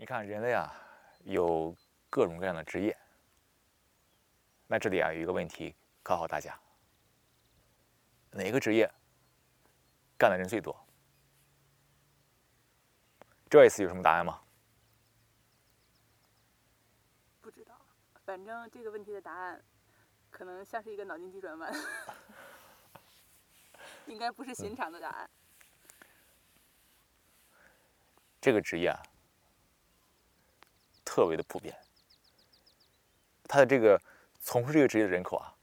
你看人类啊，有各种各样的职业。那这里啊有一个问题考考大家：哪个职业干的人最多？Joyce 有什么答案吗？不知道，反正这个问题的答案可能像是一个脑筋急转弯，应该不是寻常的答案。这个职业啊。特别的普遍，他的这个从事这个职业的人口啊，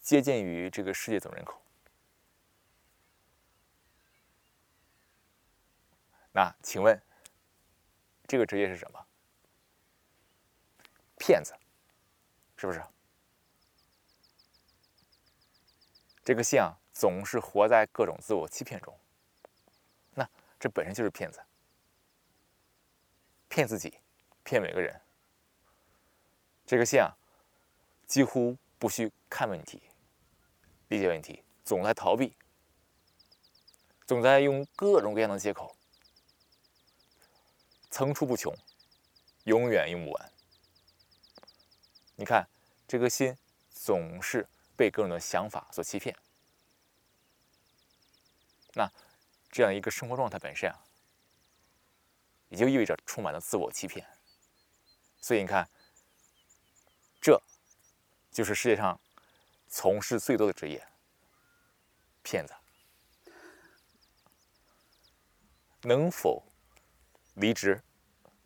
接近于这个世界总人口。那请问，这个职业是什么？骗子，是不是？这个姓啊，总是活在各种自我欺骗中。那这本身就是骗子，骗自己。骗每个人，这个线啊，几乎不需看问题、理解问题，总在逃避，总在用各种各样的借口，层出不穷，永远用不完。你看，这个心总是被各种的想法所欺骗，那这样一个生活状态本身啊，也就意味着充满了自我欺骗。所以你看，这就是世界上从事最多的职业——骗子。能否离职？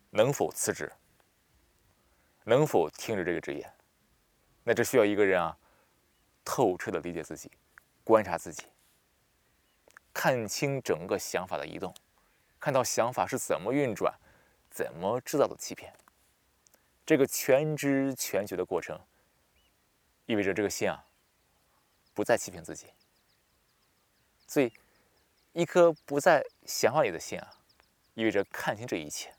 能否辞职？能否停止这个职业？那这需要一个人啊，透彻的理解自己，观察自己，看清整个想法的移动，看到想法是怎么运转，怎么制造的欺骗。这个全知全觉的过程，意味着这个心啊，不再欺骗自己。所以，一颗不在想法里的心啊，意味着看清这一切，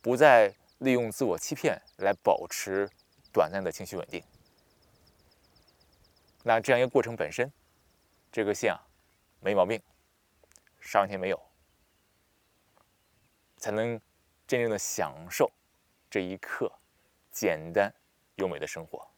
不再利用自我欺骗来保持短暂的情绪稳定。那这样一个过程本身，这个心啊，没毛病，上天没有，才能真正的享受。这一刻，简单优美的生活。